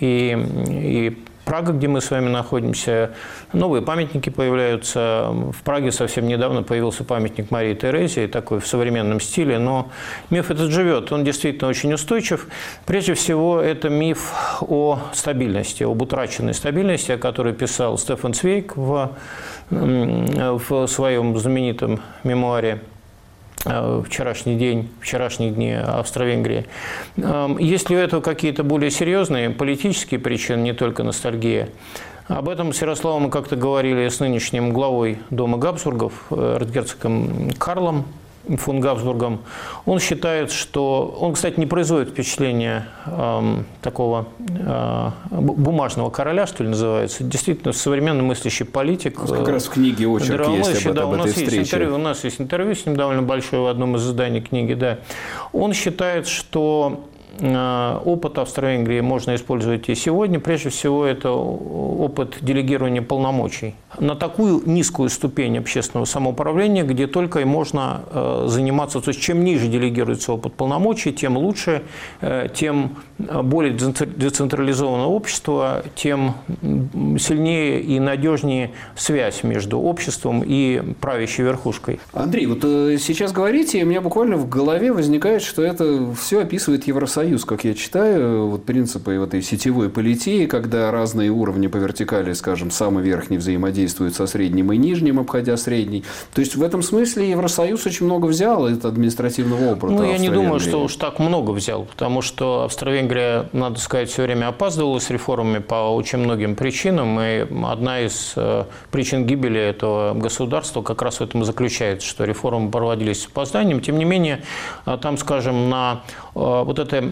и, и Прага, где мы с вами находимся, новые памятники появляются. В Праге совсем недавно появился памятник Марии Терезии, такой в современном стиле, но миф этот живет, он действительно очень устойчив. Прежде всего, это миф о стабильности, об утраченной стабильности, о которой писал Стефан Цвейк в, в своем знаменитом мемуаре вчерашний день, вчерашние дни Австро-Венгрии. Есть ли у этого какие-то более серьезные политические причины, не только ностальгия? Об этом с Ярославом мы как-то говорили с нынешним главой Дома Габсбургов, э, эрцгерцогом Карлом фон Габсбургом, он считает, что... Он, кстати, не производит впечатления э, такого э, бумажного короля, что ли, называется. Действительно, современный мыслящий политик. Как раз в книге очерк есть об, да, об у нас этой есть интервью, У нас есть интервью с ним довольно большое в одном из изданий книги, да. Он считает, что опыт Австро-Венгрии можно использовать и сегодня. Прежде всего, это опыт делегирования полномочий на такую низкую ступень общественного самоуправления, где только и можно э, заниматься. То есть, чем ниже делегируется опыт полномочий, тем лучше, э, тем более децентрализованное общество, тем сильнее и надежнее связь между обществом и правящей верхушкой. Андрей, вот сейчас говорите, и у меня буквально в голове возникает, что это все описывает Евросоюз Союз, как я читаю, вот принципы вот этой сетевой политии, когда разные уровни по вертикали, скажем, самый верхний взаимодействует со средним и нижним, обходя средний. То есть в этом смысле Евросоюз очень много взял от административного опыта. Ну, я не думаю, что уж так много взял, потому что Австро-Венгрия, надо сказать, все время опаздывала с реформами по очень многим причинам, и одна из э, причин гибели этого государства как раз в этом и заключается, что реформы проводились с опозданием. Тем не менее, э, там, скажем, на вот это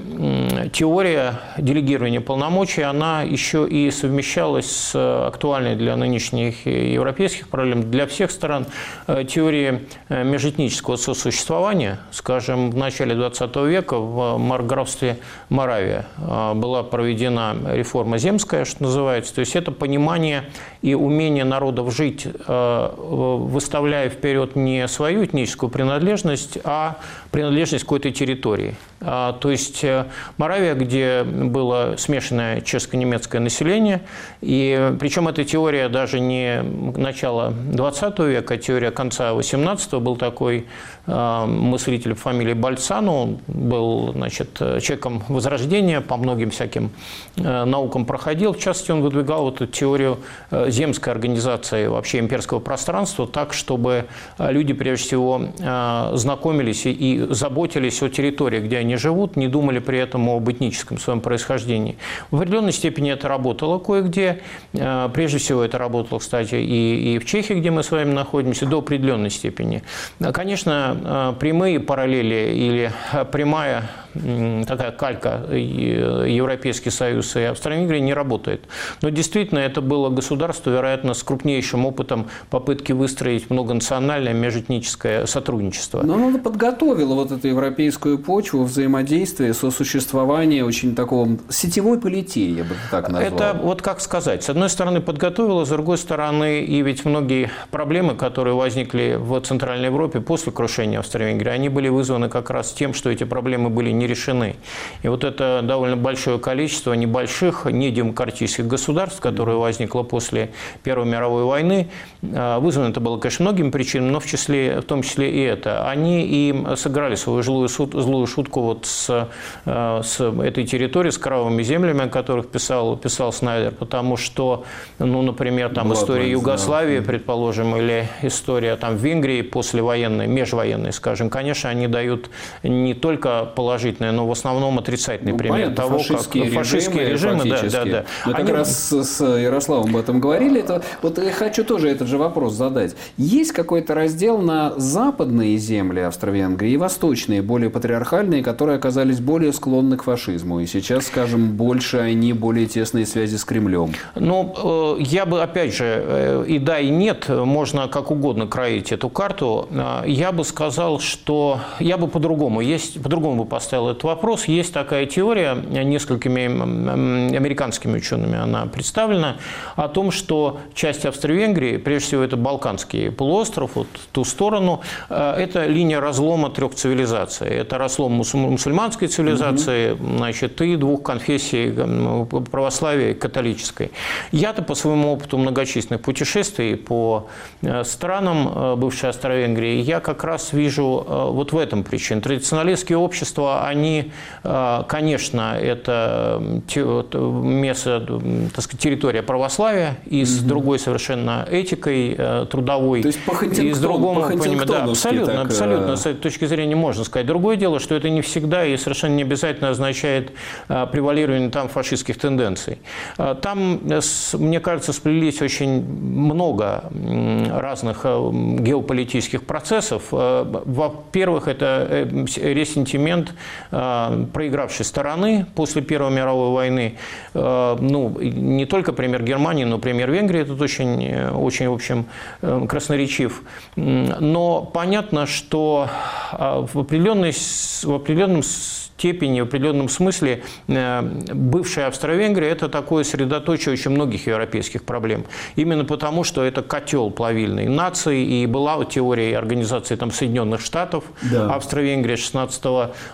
теория делегирования полномочий, она еще и совмещалась с актуальной для нынешних европейских проблем, для всех стран э, теории э, межэтнического сосуществования. Скажем, в начале 20 века в марграфстве Моравия э, была проведена реформа земская, что называется. То есть это понимание и умение народов жить, выставляя вперед не свою этническую принадлежность, а принадлежность какой-то территории. А, то есть э, Моравия, где было смешанное чешско-немецкое население, и причем эта теория даже не начала 20 века, а теория конца 18 был такой мыслитель по фамилии Бальцану, был значит, человеком Возрождения, по многим всяким э, наукам проходил. В частности, он выдвигал вот эту теорию э, земской организации вообще имперского пространства так, чтобы люди, прежде всего, знакомились и заботились о территории, где они живут, не думали при этом об этническом своем происхождении. В определенной степени это работало кое-где. Э, прежде всего это работало, кстати, и, и в Чехии, где мы с вами находимся, до определенной степени. Конечно, э, прямые параллели или прямая такая калька Европейский Союз и Австро-Венгрия не работает. Но действительно это было государство, вероятно, с крупнейшим опытом попытки выстроить многонациональное межэтническое сотрудничество. Но оно подготовило вот эту европейскую почву взаимодействия, сосуществования очень такого сетевой политии, я бы так назвал. Это вот как сказать. С одной стороны подготовило, с другой стороны и ведь многие проблемы, которые возникли в Центральной Европе после крушения Австро-Венгрии, они были вызваны как раз тем, что эти проблемы были не решены. И вот это довольно большое количество небольших, недемократических государств, которое возникло после Первой мировой войны, а, вызвано это было, конечно, многими причинами, но в, числе, в том числе и это. Они и сыграли свою злую, злую шутку вот с, а, с этой территорией, с кровавыми землями, о которых писал, писал Снайдер, потому что, ну, например, там Была история Югославии, да. предположим, или история там Венгрии послевоенной, межвоенной, скажем, конечно, они дают не только положительные положительное, но в основном отрицательный ну, пример понятно, того, фашистские как фашистские режимы, да, да, да. Мы Они... как раз с Ярославом об этом говорили. Это, вот я хочу тоже этот же вопрос задать. Есть какой-то раздел на западные земли Австро-Венгрии и восточные, более патриархальные, которые оказались более склонны к фашизму. И сейчас, скажем, больше они более тесные связи с Кремлем. Ну, э, я бы, опять же, э, и да, и нет, можно как угодно кроить эту карту. Э, я бы сказал, что я бы по-другому, есть, по-другому бы поставил изучал этот вопрос. Есть такая теория, несколькими американскими учеными она представлена, о том, что часть Австро-Венгрии, прежде всего это Балканский полуостров, вот ту сторону, э, это линия разлома трех цивилизаций. Это разлом мусульманской цивилизации, угу. значит, и двух конфессий православия и католической. Я-то по своему опыту многочисленных путешествий по э, странам э, бывшей Австро-Венгрии, я как раз вижу вот в этом причину. Традиционалистские общества, они, конечно, это место, так сказать, территория православия и с угу. другой совершенно этикой трудовой. То есть по и с другому пониманию. Да, абсолютно, так, абсолютно. С этой точки зрения можно сказать. Другое дело, что это не всегда и совершенно не обязательно означает превалирование там фашистских тенденций. Там, мне кажется, сплелись очень много разных геополитических процессов. Во-первых, это э, ресентимент проигравшей стороны после Первой мировой войны. Ну, не только пример Германии, но пример Венгрии тут очень, очень в общем, э, красноречив. Но понятно, что в, определенной, в определенном степени, в определенном смысле э, бывшая Австро-Венгрия – это такое средоточие очень многих европейских проблем. Именно потому, что это котел плавильной нации, и была теория организации там, Соединенных Штатов, да. Австро-Венгрия 16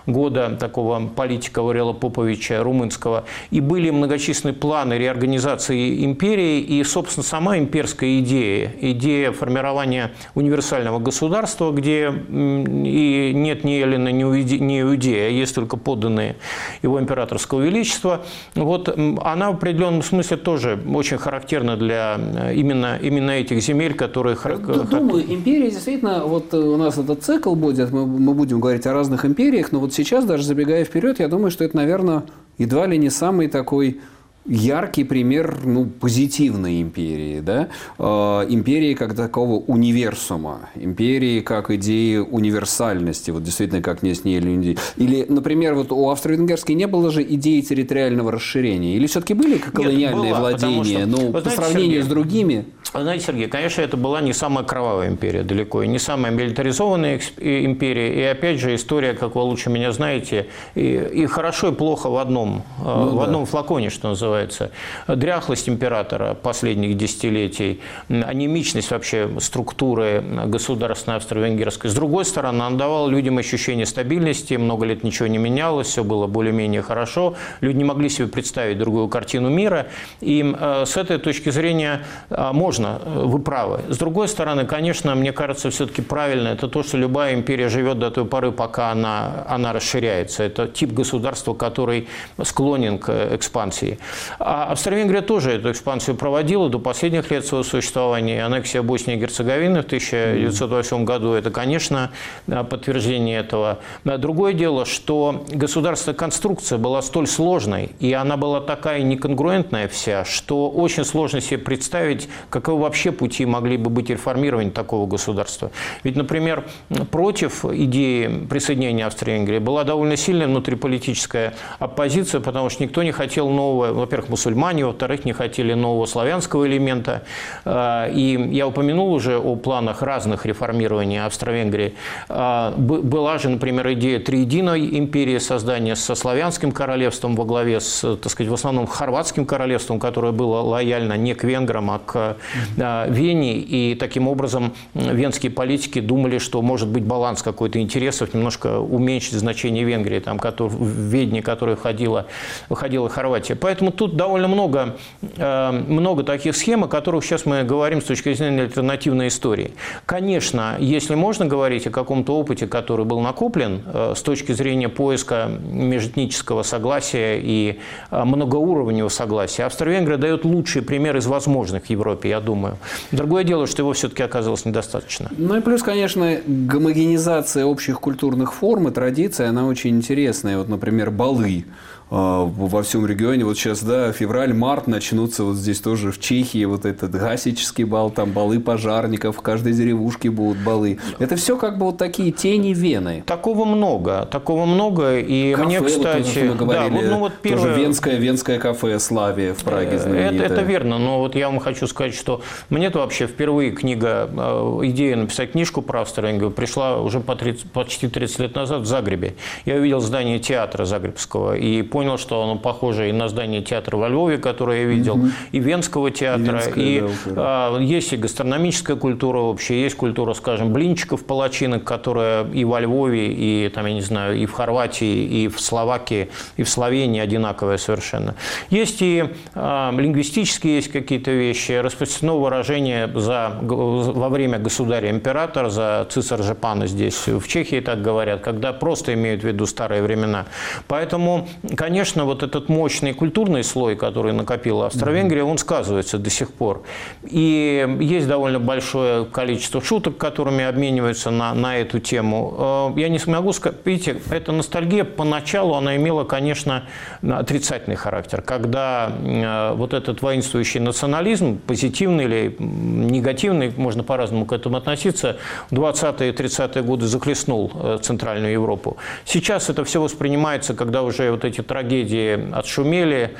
года, такого политика Варела Поповича, румынского, и были многочисленные планы реорганизации империи, и, собственно, сама имперская идея, идея формирования универсального государства, где и нет ни Эллина, ни Иудея, а есть только только подданные его императорского величества. Вот она в определенном смысле тоже очень характерна для э, именно, именно этих земель, которые... Я думаю, империя действительно, вот э, у нас этот цикл будет, мы, мы будем говорить о разных империях, но вот сейчас, даже забегая вперед, я думаю, что это, наверное, едва ли не самый такой яркий пример ну, позитивной империи, да? Э, империи как такого универсума, империи как идеи универсальности, вот действительно как не с ней или Или, например, вот у Австро-Венгерской не было же идеи территориального расширения, или все-таки были колониальные Нет, была, владения, что, ну, по знаете, сравнению Сергей, с другими? Знаете, Сергей, конечно, это была не самая кровавая империя далеко, и не самая милитаризованная империя, и опять же история, как вы лучше меня знаете, и, и хорошо и плохо в одном, э, ну, в да. одном флаконе, что называется называется, дряхлость императора последних десятилетий, анемичность вообще структуры государственной австро-венгерской. С другой стороны, он давал людям ощущение стабильности, много лет ничего не менялось, все было более-менее хорошо, люди не могли себе представить другую картину мира, и э, с этой точки зрения э, можно, э, вы правы. С другой стороны, конечно, мне кажется, все-таки правильно, это то, что любая империя живет до той поры, пока она, она расширяется. Это тип государства, который склонен к экспансии. А Австро-Венгрия тоже эту экспансию проводила до последних лет своего существования. Аннексия Боснии и Герцеговины в 1908 году – это, конечно, подтверждение этого. Другое дело, что государственная конструкция была столь сложной, и она была такая неконгруентная вся, что очень сложно себе представить, каковы вообще пути могли бы быть реформирования такого государства. Ведь, например, против идеи присоединения Австро-Венгрии была довольно сильная внутриполитическая оппозиция, потому что никто не хотел нового во-первых, мусульмане, во-вторых, не хотели нового славянского элемента. А, и я упомянул уже о планах разных реформирования Австро-Венгрии. А, была же, например, идея триединой империи создания со славянским королевством во главе с, так сказать, в основном хорватским королевством, которое было лояльно не к венграм, а к а, Вене. И таким образом венские политики думали, что может быть баланс какой-то интересов, немножко уменьшить значение Венгрии, там, который, в Ведне, которой входила, входила Хорватия. Поэтому тут довольно много, э, много таких схем, о которых сейчас мы говорим с точки зрения альтернативной истории. Конечно, если можно говорить о каком-то опыте, который был накоплен э, с точки зрения поиска межэтнического согласия и э, многоуровневого согласия, Австро-Венгрия дает лучший пример из возможных в Европе, я думаю. Другое дело, что его все-таки оказалось недостаточно. Ну и плюс, конечно, гомогенизация общих культурных форм и традиций, она очень интересная. Вот, например, балы во всем регионе. Вот сейчас, да, февраль-март начнутся вот здесь тоже в Чехии вот этот гасический бал, там балы пожарников, в каждой деревушке будут балы. Это все как бы вот такие тени Вены. Такого много, такого много. И кафе, мне, кстати, вот, мы говорили, да, вот, ну, вот первое... тоже венское, венское кафе Славия в Праге знаменитое. Это, это верно, но вот я вам хочу сказать, что мне-то вообще впервые книга, э, идея написать книжку про Австро-Венгрию пришла уже по 30, почти 30 лет назад в Загребе. Я увидел здание театра Загребского и понял, что оно похоже и на здание театра во Львове, которое я видел, угу. и Венского театра, и, и да, есть и гастрономическая культура вообще, есть культура, скажем, блинчиков, палачинок, которая и во Львове, и там, я не знаю, и в Хорватии, и в Словакии, и в Словении одинаковая совершенно. Есть и э, лингвистические есть какие-то вещи, распространено выражение за, во время государя-императора, за цисаржа пана здесь, в Чехии так говорят, когда просто имеют в виду старые времена. Поэтому, конечно, вот этот мощный культурный слой, который накопила Австро-Венгрия, он сказывается до сих пор. И есть довольно большое количество шуток, которыми обмениваются на, на эту тему. Э, я не смогу сказать, видите, эта ностальгия поначалу, она имела, конечно, отрицательный характер, когда э, вот этот воинствующий национализм, позитивный или негативный, можно по-разному к этому относиться, в 20-е и 30-е годы захлестнул э, Центральную Европу. Сейчас это все воспринимается, когда уже вот эти трагедии отшумели,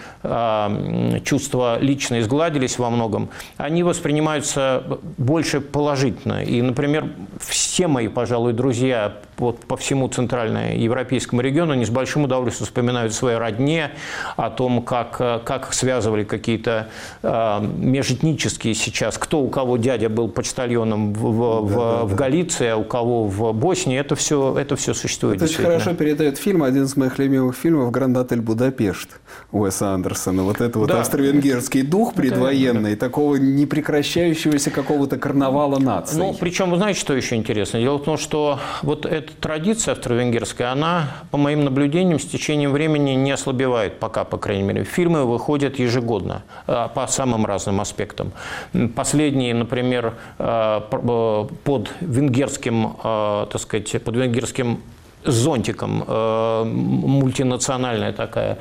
чувства лично изгладились во многом, они воспринимаются больше положительно. И, например, все мои, пожалуй, друзья вот по всему центральноевропейскому региону не с большим удовольствием вспоминают своей родне, о том, как, как связывали какие-то э, межэтнические сейчас, кто у кого дядя был почтальоном в, в, да, да, в Галиции, а у кого в Боснии, это все, это все существует. Это очень хорошо передает фильм, один из моих любимых фильмов «Гранд отель Будапешт» Уэса Андерсона. Вот это вот да. австро-венгерский дух предвоенный, это... такого непрекращающегося какого-то карнавала наций. Ну, причем, вы знаете, что еще интересно? Дело в том, что вот это традиция австро-венгерская, она, по моим наблюдениям, с течением времени не ослабевает пока, по крайней мере. Фильмы выходят ежегодно э, по самым разным аспектам. Последние, например, э, э, под венгерским, так сказать, под венгерским зонтиком мультинациональная такая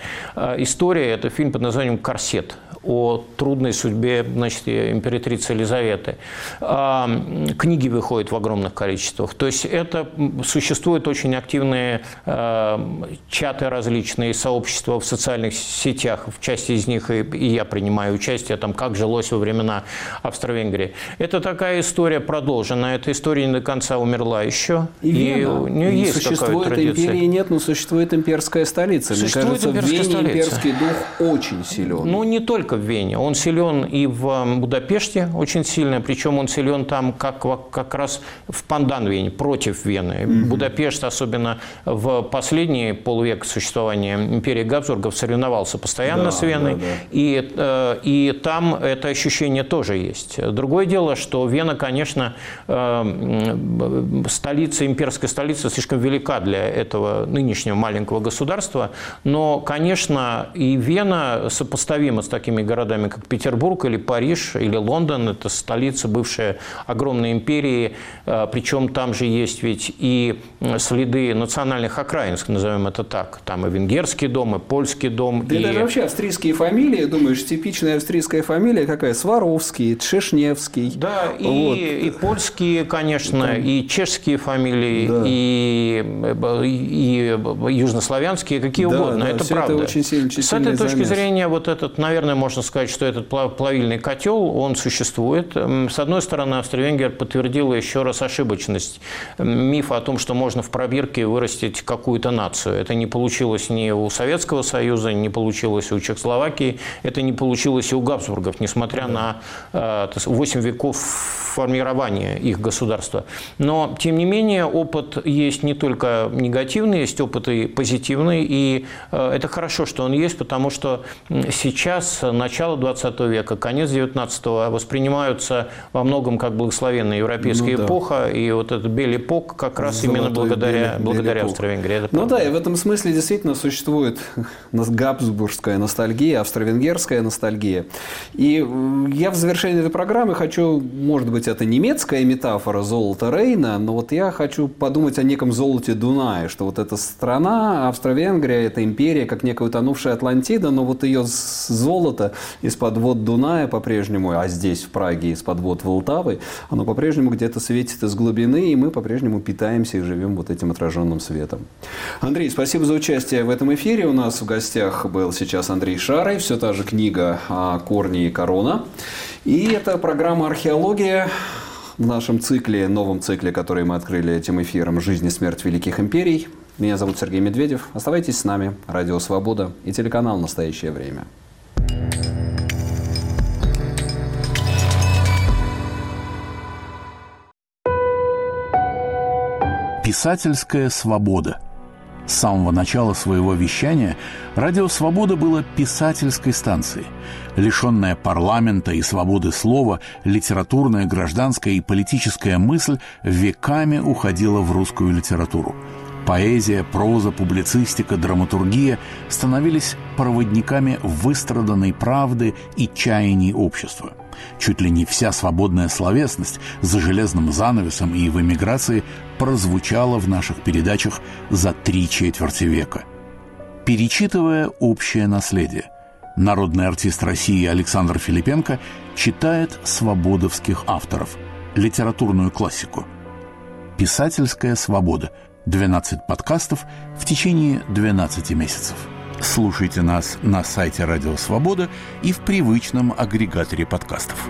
история. Это фильм под названием «Корсет» о трудной судьбе значит, императрицы Елизаветы. А, книги выходят в огромных количествах. То есть это существуют очень активные а, чаты различные, сообщества в социальных сетях. В части из них и, и я принимаю участие, там, как жилось во времена Австро-Венгрии. Это такая история продолжена. Эта история не до конца умерла еще. И, и у нее есть существует традиция. империи нет, но существует имперская столица. Существует Мне кажется, в Вене столица. имперский дух очень силен. Ну, не только только в Вене. Он силен и в Будапеште очень сильно, причем он силен там как, как раз в пандан Вене, против Вены. Угу. Будапешт, особенно в последний полвека существования империи Габсбургов, соревновался постоянно да, с Веной. Да, да. И, э, и там это ощущение тоже есть. Другое дело, что Вена, конечно, э, столица, имперская столица слишком велика для этого нынешнего маленького государства, но, конечно, и Вена сопоставима с такими такими городами, как Петербург или Париж или Лондон. Это столица бывшей огромной империи. А, Причем там же есть ведь и следы национальных окраин, назовем это так. Там и венгерский дом, и польский дом. Да и даже вообще австрийские фамилии, думаешь, типичная австрийская фамилия какая? Сваровский, Тшешневский. Да, и, вот. и польские, конечно, Там... и чешские фамилии, да. и, и, и южнославянские, какие да, угодно. Да, это правда. Это очень сильно, С этой точки замес. зрения, вот этот, наверное, можно можно сказать, что этот плавильный котел, он существует. С одной стороны, Австро-Венгрия подтвердила еще раз ошибочность мифа о том, что можно в пробирке вырастить какую-то нацию. Это не получилось ни у Советского Союза, не получилось у Чехословакии, это не получилось и у Габсбургов, несмотря на 8 э, веков формирования их государства. Но, тем не менее, опыт есть не только негативный, есть опыт и позитивный, и э, это хорошо, что он есть, потому что сейчас начало 20 века, конец 19 воспринимаются во многом как благословенная европейская ну, да. эпоха, и вот этот Белепок как раз Золотой именно благодаря, благодаря Австро-Венгрии. Ну да, и в этом смысле действительно существует габсбургская ностальгия, австро-венгерская ностальгия. И я в завершении этой программы хочу, может быть, это немецкая метафора золота Рейна, но вот я хочу подумать о неком золоте Дуная, что вот эта страна, Австро-Венгрия, это империя, как некая утонувшая Атлантида, но вот ее золото из-под вод Дуная по-прежнему, а здесь, в Праге, из-под вод Волтавы, оно по-прежнему где-то светит из глубины, и мы по-прежнему питаемся и живем вот этим отраженным светом. Андрей, спасибо за участие в этом эфире. У нас в гостях был сейчас Андрей Шарый, все та же книга «Корни и корона». И это программа «Археология» в нашем цикле, новом цикле, который мы открыли этим эфиром «Жизнь и смерть великих империй». Меня зовут Сергей Медведев. Оставайтесь с нами. Радио «Свобода» и телеканал «Настоящее время». Писательская свобода. С самого начала своего вещания Радио «Свобода» было писательской станцией. Лишенная парламента и свободы слова, литературная, гражданская и политическая мысль веками уходила в русскую литературу – Поэзия, проза, публицистика, драматургия становились проводниками выстраданной правды и чаяний общества. Чуть ли не вся свободная словесность за железным занавесом и в эмиграции прозвучала в наших передачах за три четверти века. Перечитывая общее наследие, народный артист России Александр Филипенко читает свободовских авторов, литературную классику. «Писательская свобода» 12 подкастов в течение 12 месяцев. Слушайте нас на сайте Радио Свобода и в привычном агрегаторе подкастов.